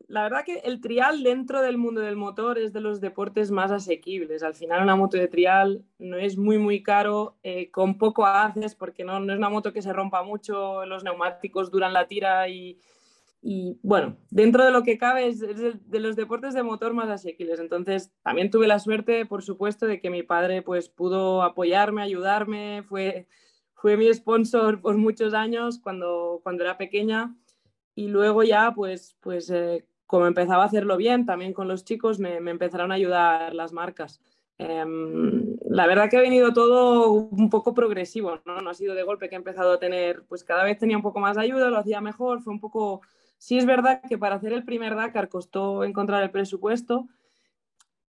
la verdad que el trial dentro del mundo del motor es de los deportes más asequibles. Al final una moto de trial no es muy, muy caro, eh, con poco haces porque no, no, es una moto que se rompa mucho, los neumáticos duran la tira y, y bueno, dentro de lo que cabe es, de los deportes de motor más asequibles. Entonces también tuve la suerte, por supuesto, de que mi padre pues pudo apoyarme, ayudarme, fue, fue mi sponsor por muchos años cuando, cuando era pequeña y luego ya pues, pues eh, como empezaba a hacerlo bien, también con los chicos me, empezaron a ayudar las marcas. Em, la verdad que ha venido todo un poco progresivo, ¿no? No ha sido de golpe que he empezado a tener, pues cada vez tenía un poco más de ayuda, lo hacía mejor, fue un poco... Sí es verdad que para hacer el primer Dakar costó encontrar el presupuesto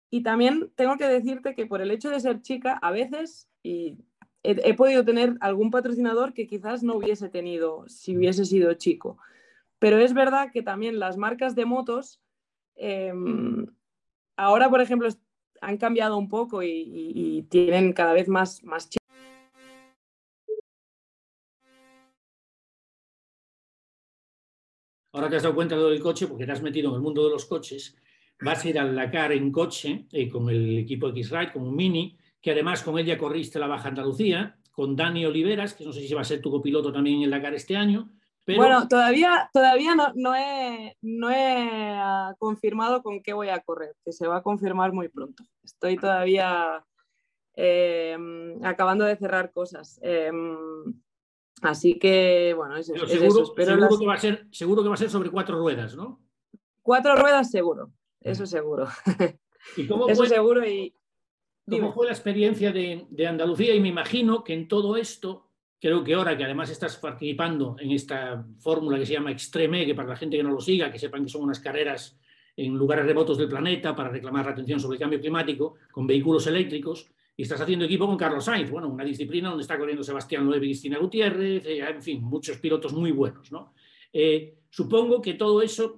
y también tengo que decirte que por el hecho de ser chica, a veces y he podido tener algún patrocinador que quizás no hubiese tenido si hubiese sido chico. Pero es verdad que también las marcas de motos, em, ahora, por ejemplo, han cambiado un poco y, tienen cada vez más, más Ahora te has dado cuenta de lo del coche, porque te has metido en el mundo de los coches, vas a ir al Dakar en coche eh, con el equipo X-Ride, con un Mini, que además con ella corriste la Baja Andalucía, con Dani Oliveras, que no sé si va a ser tu copiloto también en el Dakar este año, bueno, todavía, todavía no, no, he, no he ah, confirmado con qué voy a correr, que se va a confirmar muy pronto. Estoy todavía em, acabando de cerrar cosas. Em, así que, bueno, es, seguro, eso. seguro, que va a ser, seguro que va a ser sobre cuatro ruedas, ¿no? Cuatro ruedas seguro, eso seguro. ¿Y cómo eso seguro y... ¿Cómo fue la experiencia de, de Andalucía? Y me imagino que en todo esto Creo que ahora que además estás participando en esta fórmula que se llama Extreme, que para la gente que no lo siga, que sepan que son unas carreras en lugares remotos del planeta para reclamar la atención sobre el cambio climático con vehículos eléctricos, y estás haciendo equipo con Carlos Sainz, bueno, una disciplina donde está corriendo Sebastián Loeb y Cristina Gutiérrez, eh, en fin, muchos pilotos muy buenos, ¿no? Eh, supongo que todo eso,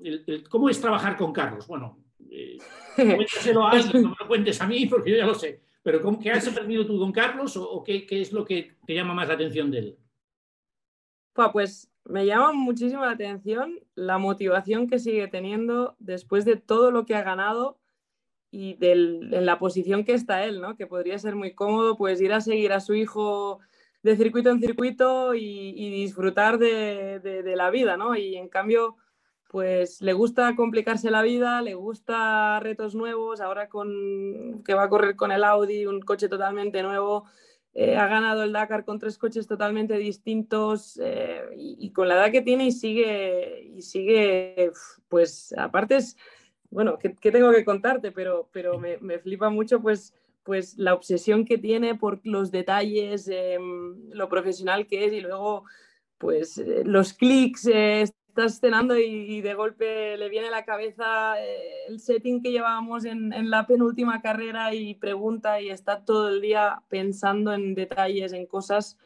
¿cómo es trabajar con Carlos? Bueno, eh, cuéntaselo a alguien, no me lo cuentes a mí porque yo ya lo sé. Pero ¿qué has aprendido tú con Carlos o, qué, es lo que te llama más la atención de él? Pues me llama muchísimo la atención la motivación que sigue teniendo después de todo lo que ha ganado y en la posición que está él, ¿no? Que podría ser muy cómodo, pues ir a seguir a su hijo de circuito en circuito y, disfrutar de, de, la vida, ¿no? Y en cambio, pues le gusta complicarse la vida, le gusta retos nuevos, ahora con que va a correr con el Audi, un coche totalmente nuevo, eh, ha ganado el Dakar con tres coches totalmente distintos eh, y, con la edad que tiene y sigue, y sigue pues aparte es, bueno, ¿qué, tengo que contarte? Pero, pero me, flipa mucho pues, pues la obsesión que tiene por los detalles, em, lo profesional que es y luego pues eh, los clics, estás cenando y, de golpe le viene a la cabeza eh, el setting que llevábamos en, la penúltima carrera y pregunta y está todo el día pensando en detalles, en cosas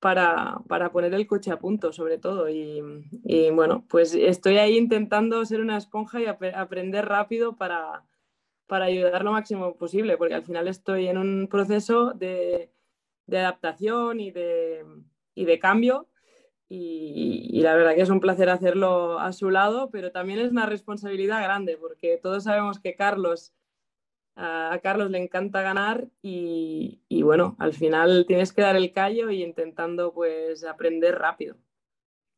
para, poner el coche a punto, sobre todo. Y, bueno, pues estoy ahí intentando ser una esponja y aprender rápido para, para ayudar lo máximo posible, porque al final estoy en un proceso de, adaptación y de, de cambio. Y, la verdad que es un placer hacerlo a su lado, pero también es una responsabilidad grande, porque todos sabemos que Carlos a Carlos le encanta ganar y, bueno, al final tienes que dar el callo y intentando pues aprender rápido.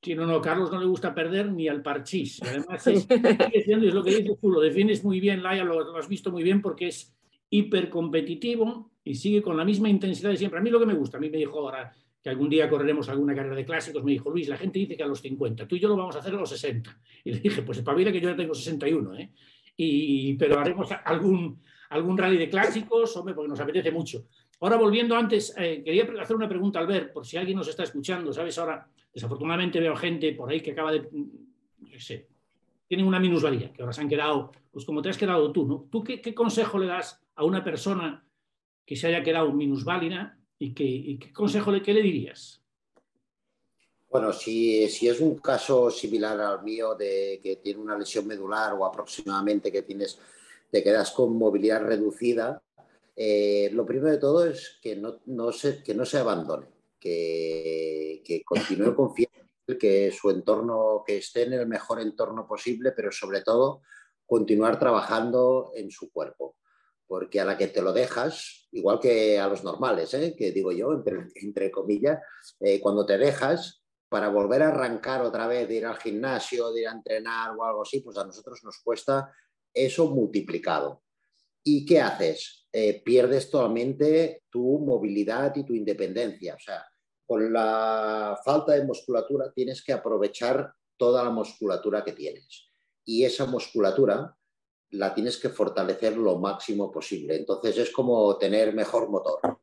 Sí, no, no, Carlos no le gusta perder ni al parchís. Además, es, es lo que dices tú, lo defines muy bien, Laia, lo, lo, has visto muy bien porque es hipercompetitivo y sigue con la misma intensidad de siempre. A mí lo que me gusta, a mí me dijo ahora que algún día correremos alguna carrera de clásicos, me dijo, Luis, la gente dice que a los 50, tú y yo lo vamos a hacer a los 60. Y le dije, pues espabila que yo ya tengo 61, ¿eh? Y, pero haremos algún, algún rally de clásicos, hombre, porque nos apetece mucho. Ahora, volviendo antes, eh, quería hacer una pregunta al ver, por si alguien nos está escuchando, ¿sabes? Ahora, desafortunadamente veo gente por ahí que acaba de, no sé, tienen una minusvalía, que ahora se han quedado, pues como te has quedado tú, ¿no? ¿Tú qué, consejo le das a una persona que se haya quedado minusválida y, qué consejo le, qué le dirías? Bueno, si, si, es un caso similar al mío de que tiene una lesión medular o aproximadamente que tienes te quedas con movilidad reducida, eh, lo primero de todo es que no, no se, que no se abandone, que, que continúe confiando que su entorno, que esté en el mejor entorno posible, pero sobre todo continuar trabajando en su cuerpo. Porque a la que te lo dejas, igual que a los normales, ¿eh? que digo yo, entre, comillas, eh, cuando te dejas, para volver a arrancar otra vez, de ir al gimnasio, de ir a entrenar o algo así, pues a nosotros nos cuesta eso multiplicado. ¿Y qué haces? Eh, pierdes totalmente tu movilidad y tu independencia. O sea, con la falta de musculatura tienes que aprovechar toda la musculatura que tienes. Y esa musculatura la tienes que fortalecer lo máximo posible. Entonces es como tener mejor motor.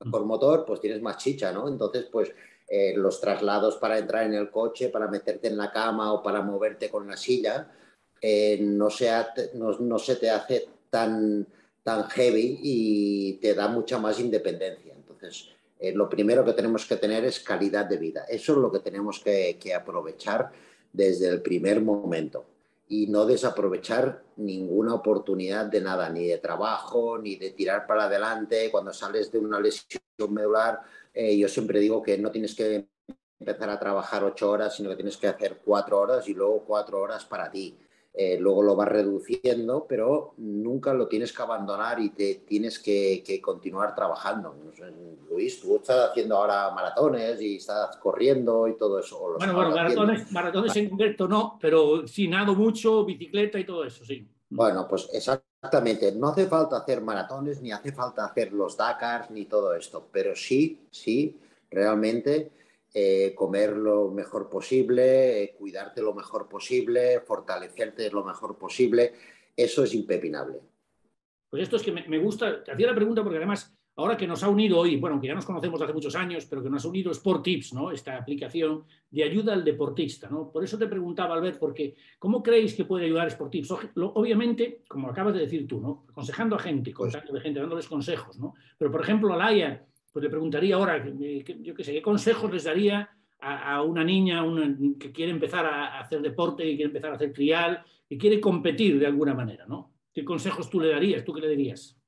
Mejor motor, pues tienes más chicha, ¿no? Entonces, pues eh, los traslados para entrar en el coche, para meterte en la cama o para moverte con la silla, eh, no, no, se te hace tan, tan heavy y te da mucha más independencia. Entonces, eh, lo primero que tenemos que tener es calidad de vida. Eso es lo que tenemos que, aprovechar desde el primer momento y no desaprovechar ninguna oportunidad de nada, ni de trabajo, ni de tirar para adelante. Cuando sales de una lesión medular, eh, yo siempre digo que no tienes que empezar a trabajar ocho horas, sino que tienes que hacer cuatro horas y luego cuatro horas para ti. Eh, luego lo vas reduciendo, pero nunca lo tienes que abandonar y te tienes que, continuar trabajando. Luis, tú estás haciendo ahora maratones y estás corriendo y todo eso. bueno, bueno, maratones, maratones en concreto no, pero sí nado mucho, bicicleta y todo eso, sí. Bueno, pues exactamente. No hace falta hacer maratones, ni hace falta hacer los Dakars, ni todo esto, pero sí, sí, realmente eh, comer lo mejor posible, eh, cuidarte lo mejor posible, fortalecerte lo mejor posible. Eso es impepinable. Pues esto es que me, gusta, te hacía la pregunta porque además, ahora que nos ha unido hoy, bueno, que ya nos conocemos hace muchos años, pero que nos ha unido Sport Tips, ¿no? Esta aplicación de ayuda al deportista, ¿no? Por eso te preguntaba, Albert, porque ¿cómo creéis que puede ayudar Sport Tips? Obviamente, como acabas de decir tú, ¿no? Aconsejando a gente, pues contando de gente, dándoles consejos, ¿no? Pero, por ejemplo, a Laia pues le preguntaría ahora, yo qué sé, ¿qué consejos les daría a, una niña que quiere empezar a hacer deporte, que quiere empezar a hacer trial, que quiere competir de alguna manera, ¿no? ¿Qué consejos tú le darías? ¿Tú qué le dirías?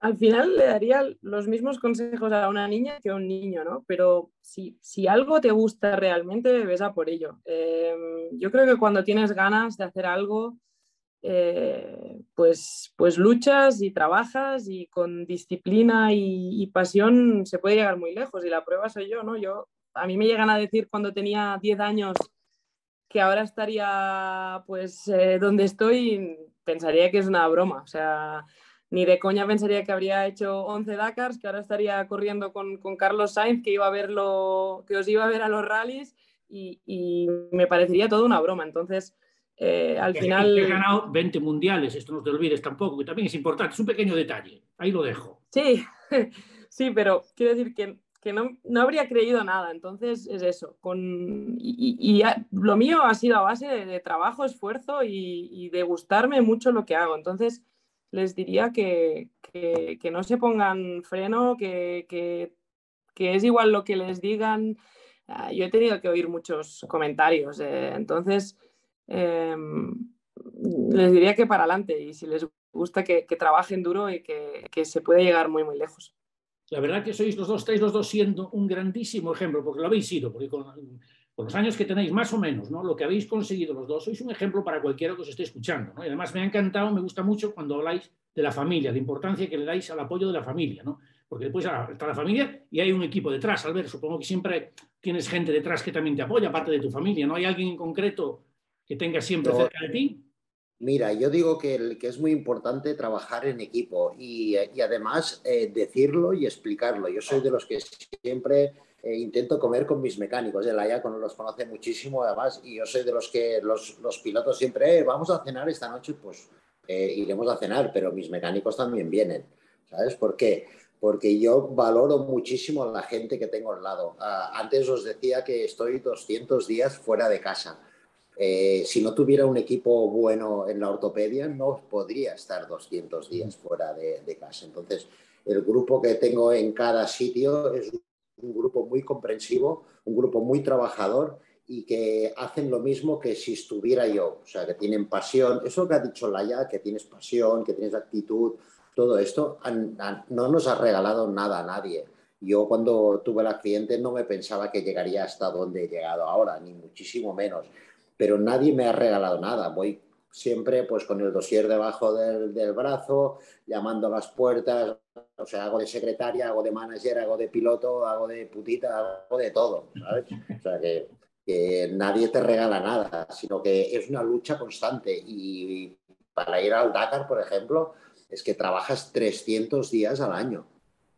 Al final le daría los mismos consejos a una niña que a un niño, ¿no? Pero si, si algo te gusta realmente, ves a por ello. Em, yo creo que cuando tienes ganas de hacer algo, eh, pues, pues luchas y trabajas y con disciplina y, pasión se puede llegar muy lejos y la prueba soy yo, ¿no? Yo, a mí me llegan a decir cuando tenía 10 años que ahora estaría pues eh, donde estoy, pensaría que es una broma, o sea, ni de coña pensaría que habría hecho 11 Dakars, que ahora estaría corriendo con, con Carlos Sainz, que, iba a verlo, que os iba a ver a los rallies y, y me parecería todo una broma. Entonces, eh, al final. He ganado 20 mundiales, esto no te olvides tampoco, que también es importante, es un pequeño detalle, ahí lo dejo. Sí, sí, pero quiero decir que, que no, no, habría creído nada, entonces es eso. Con, y, lo mío ha sido a base de, trabajo, esfuerzo y, de gustarme mucho lo que hago, entonces les diría que, que, que no se pongan freno, que, que es igual lo que les digan. Ah, yo he tenido que oír muchos comentarios, eh, entonces em, les diría que para adelante y si les gusta que, trabajen duro y que, se puede llegar muy, muy lejos. La verdad que sois los dos, estáis los dos siendo un grandísimo ejemplo, porque lo habéis sido, porque con, los años que tenéis, más o menos, ¿no? lo que habéis conseguido los dos, sois un ejemplo para cualquiera que os esté escuchando. Y además me ha encantado, me gusta mucho cuando habláis de la familia, de importancia que le dais al apoyo de la familia, ¿no? porque después está la familia y hay un equipo detrás. Albert, supongo que siempre tienes gente detrás que también te apoya, aparte de tu familia. ¿No hay alguien en concreto que tenga siempre cerca de ti? Mira, yo digo que, que, es muy importante trabajar en equipo y, además eh, decirlo y explicarlo. Yo soy de los que siempre eh, intento comer con mis mecánicos. El AYA los conoce muchísimo además y yo soy de los que los, pilotos siempre, eh, vamos a cenar esta noche, pues iremos a cenar, pero mis mecánicos también vienen. ¿Sabes por qué? Porque yo valoro muchísimo a la gente que tengo al lado. Ah, antes os decía que estoy 200 días fuera de casa. Si no tuviera un equipo bueno en la ortopedia, no podría estar 200 días fuera de, de casa. Entonces, el grupo que tengo en cada sitio es un grupo muy comprensivo, un grupo muy trabajador y que hacen lo mismo que si estuviera yo, o sea, que tienen pasión, eso que ha dicho Laia, que tienes pasión, que tienes actitud, todo esto no nos ha regalado nada a nadie. Yo cuando tuve el accidente no me pensaba que llegaría hasta donde he llegado ahora, ni muchísimo menos, pero nadie me ha regalado nada. Voy siempre pues con el dossier debajo del, del brazo, llamando a las puertas, o sea, hago de secretaria, hago de manager, hago de piloto, hago de putita, hago de todo, ¿sabes? O sea, que, nadie te regala nada, sino que es una lucha constante. Y para ir al Dakar, por ejemplo, es que trabajas 300 días al año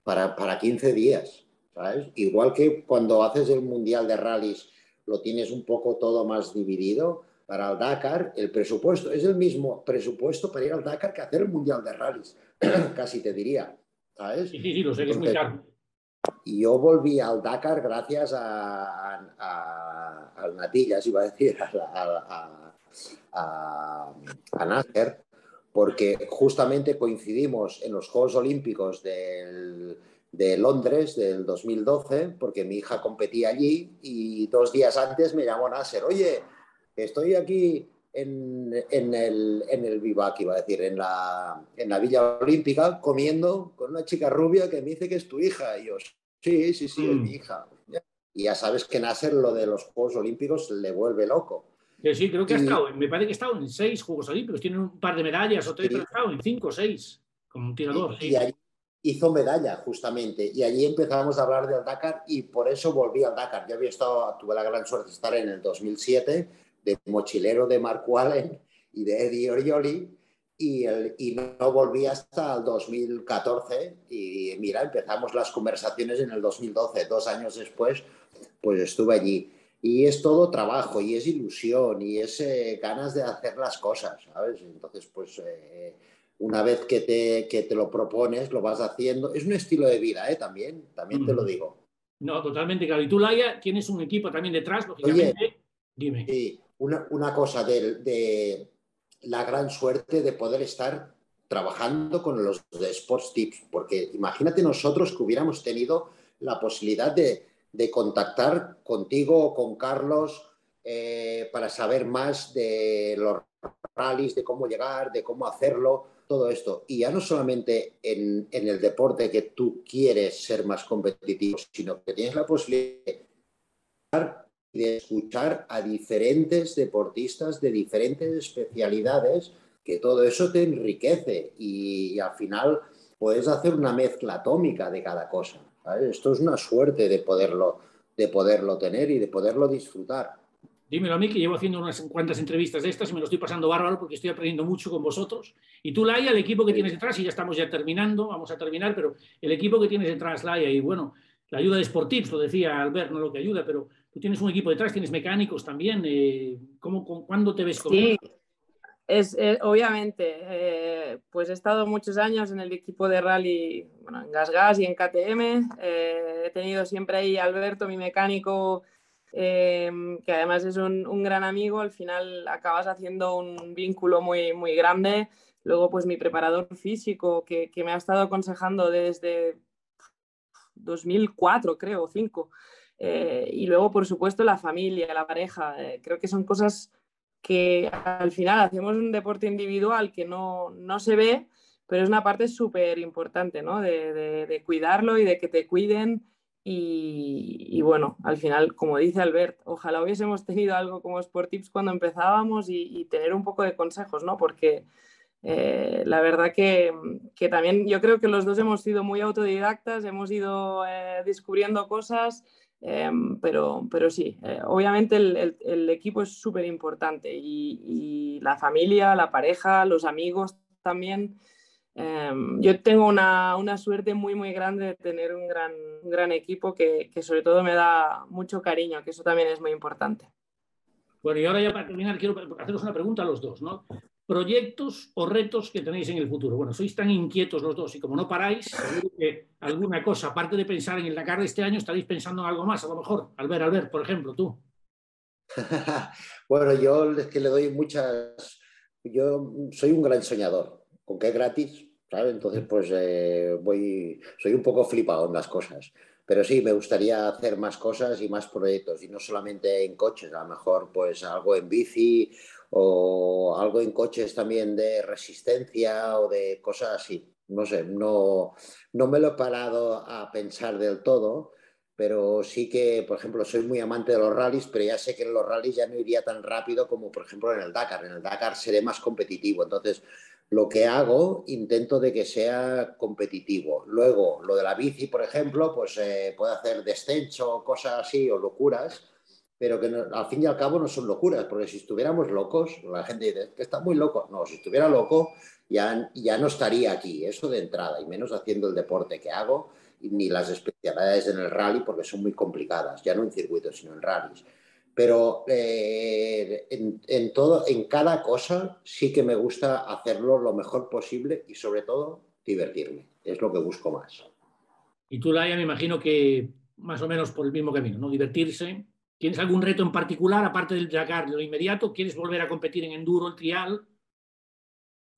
para, para 15 días, ¿sabes? Igual que cuando haces el Mundial de Rallys lo tienes un poco todo más dividido, para el Dakar el presupuesto es el mismo presupuesto para ir al Dakar que hacer el Mundial de Rallys, casi te diría. ¿sabes? Sí, sí, lo sé que es muy caro. Y yo volví al Dakar gracias a, a, al Natillas, iba a decir, a, a, a Nasser, porque justamente coincidimos en los Juegos Olímpicos del, de Londres del 2012, porque mi hija competía allí y dos días antes me llamó Nasser, oye, estoy aquí en, el, en el vivac, iba a decir, en la, en la Villa Olímpica, comiendo con una chica rubia que me dice que es tu hija. Y yo, sí, sí, sí, es mm. mi hija. Y ya sabes que Nasser lo de los Juegos Olímpicos le vuelve loco. Sí, creo que ha estado, me parece que ha estado en seis Juegos Olímpicos, tiene un par de medallas o tres, pero ha estado en cinco o seis como un tirador. Y, allí hizo medalla, justamente, y allí empezamos a hablar del Dakar y por eso volví al Dakar. Yo había estado, tuve la gran suerte de estar en el 2007 de mochilero de Mark Wallen y de Eddie Orioli y, el, y no volví hasta el 2014 y mira, empezamos las conversaciones en el 2012, dos años después, pues estuve allí. Y es todo trabajo y es ilusión y es eh, ganas de hacer las cosas, ¿sabes? Entonces, pues eh, una vez que te, que te lo propones, lo vas haciendo. Es un estilo de vida, ¿eh? También, también te lo digo. No, totalmente claro. Y tú, Laia, tienes un equipo también detrás, lógicamente. Dime. Sí, una, cosa de, la gran suerte de poder estar trabajando con los de Sports Tips, porque imagínate nosotros que hubiéramos tenido la posibilidad de, contactar contigo o con Carlos eh, para saber más de los rallies, de cómo llegar, de cómo hacerlo, todo esto. Y ya no solamente en, el deporte que tú quieres ser más competitivo, sino que tienes la posibilidad de de escuchar a diferentes deportistas de diferentes especialidades, que todo eso te enriquece y, al final puedes hacer una mezcla atómica de cada cosa. Esto es una suerte de poderlo, de poderlo tener y de poderlo disfrutar. Dímelo a mí, que llevo haciendo unas cuantas entrevistas de estas y me lo estoy pasando bárbaro porque estoy aprendiendo mucho con vosotros. Y tú, Laia, el equipo que tienes detrás, y ya estamos ya terminando, vamos a terminar, pero el equipo que tienes detrás, Laia, y bueno, la ayuda de Sportips, lo decía Albert, no lo que ayuda, pero tú tienes un equipo detrás, tienes mecánicos también. Eh, ¿cómo, ¿Cuándo te ves con Sí, es, eh, obviamente, eh, pues he estado muchos años en el equipo de rally, bueno, en GasGas y en KTM. he tenido siempre ahí a Alberto, mi mecánico, que además es un, gran amigo. Al final acabas haciendo un vínculo muy, muy grande. Luego, pues mi preparador físico, que, que me ha estado aconsejando desde 2004, creo, 5. Eh, y luego, por supuesto, la familia, la pareja. Eh, creo que son cosas que al final hacemos un deporte individual que no, no se ve, pero es una parte súper importante, ¿no? De, de, cuidarlo y de que te cuiden. Y, bueno, al final, como dice Albert, ojalá hubiésemos tenido algo como Sportips cuando empezábamos y, tener un poco de consejos, ¿no? Porque eh, la verdad que, que, también yo creo que los dos hemos sido muy autodidactas, hemos ido eh, descubriendo cosas, eh, pero, pero sí, obviamente el, equipo es súper importante y, la familia, la pareja, los amigos también. Yo tengo una, una, suerte muy, muy grande de tener un gran, un gran equipo que, que sobre todo me da mucho cariño, que eso también es muy importante. Bueno, y ahora ya para terminar, quiero haceros una pregunta a los dos, ¿no? proyectos o retos que tenéis en el futuro. Bueno, sois tan inquietos los dos y como no paráis, seguro que alguna cosa, aparte de pensar en el Dakar de este año, estaréis pensando en algo más, a lo mejor. Albert, Albert, por ejemplo, tú. bueno, yo es que le doy muchas... Yo soy un gran soñador, con que es gratis, ¿sabes? Entonces, pues eh, voy... Soy un poco flipado en las cosas. Pero sí, me gustaría hacer más cosas y más proyectos, y no solamente en coches, a lo mejor pues algo en bici o algo en coches también de resistencia o de cosas así. No sé, no, no me lo he parado a pensar del todo, pero sí que, por ejemplo, soy muy amante de los rallies, pero ya sé que en los rallies ya no iría tan rápido como, por ejemplo, en el Dakar. En el Dakar seré más competitivo. Entonces, lo que hago, intento de que sea competitivo. Luego, lo de la bici, por ejemplo, pues eh, puedo hacer descenso, cosas así, o locuras, pero que al fin y al cabo no son locuras, porque si estuviéramos locos, la gente dice que está muy loco. No, si estuviera loco ya, ya no estaría aquí, eso de entrada, y menos haciendo el deporte que hago, ni las especialidades en el rally, porque son muy complicadas, ya no en circuitos, sino en rallies. Pero eh, en, todo, en cada cosa sí que me gusta hacerlo lo mejor posible y sobre todo divertirme. Es lo que busco más. Y tú, Laia, me imagino que más o menos por el mismo camino, ¿no? Divertirse, ¿Tienes algún reto en particular, aparte del Dakar, de lo inmediato? ¿Quieres volver a competir en enduro, el trial?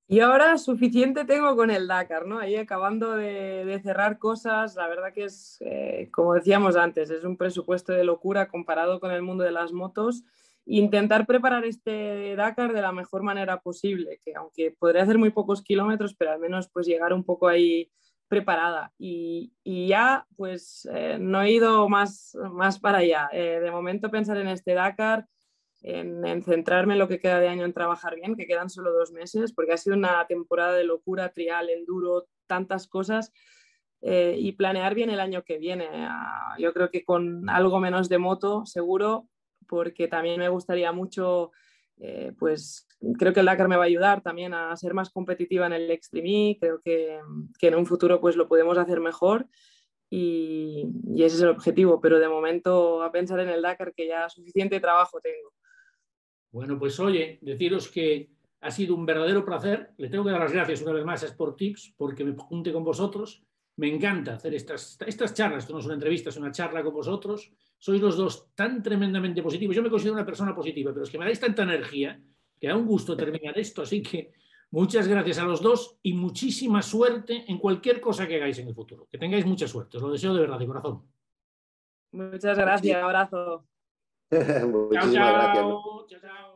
Y ahora suficiente tengo con el Dakar, ¿no? Ahí acabando de, cerrar cosas, la verdad que es, eh, como decíamos antes, es un presupuesto de locura comparado con el mundo de las motos. Intentar preparar este Dakar de la mejor manera posible, que aunque podría hacer muy pocos kilómetros, pero al menos pues llegar un poco ahí preparada y, ya pues eh, no he ido más, más para allá. Eh, de momento pensar en este Dakar, en, centrarme en lo que queda de año en trabajar bien, que quedan solo dos meses, porque ha sido una temporada de locura, trial, enduro, tantas cosas. Eh, y planear bien el año que viene. Ah, yo creo que con algo menos de moto, seguro, porque también me gustaría mucho eh, pues creo que el Dakar me va a ayudar también a ser más competitiva en el Extreme creo que, que, en un futuro pues lo podemos hacer mejor y, y, ese es el objetivo, pero de momento a pensar en el Dakar que ya suficiente trabajo tengo. Bueno, pues oye, deciros que ha sido un verdadero placer, le tengo que dar las gracias una vez más a Sportips porque me junte con vosotros, me encanta hacer estas, estas charlas, esto no es una entrevista, es una charla con vosotros sois los dos tan tremendamente positivos. Yo me considero una persona positiva, pero es que me dais tanta energía que da un gusto terminar esto. Así que muchas gracias a los dos y muchísima suerte en cualquier cosa que hagáis en el futuro. Que tengáis mucha suerte. Os lo deseo de verdad, de corazón. Muchas gracias. Abrazo. Muchísimas chao, chao. chao, chao.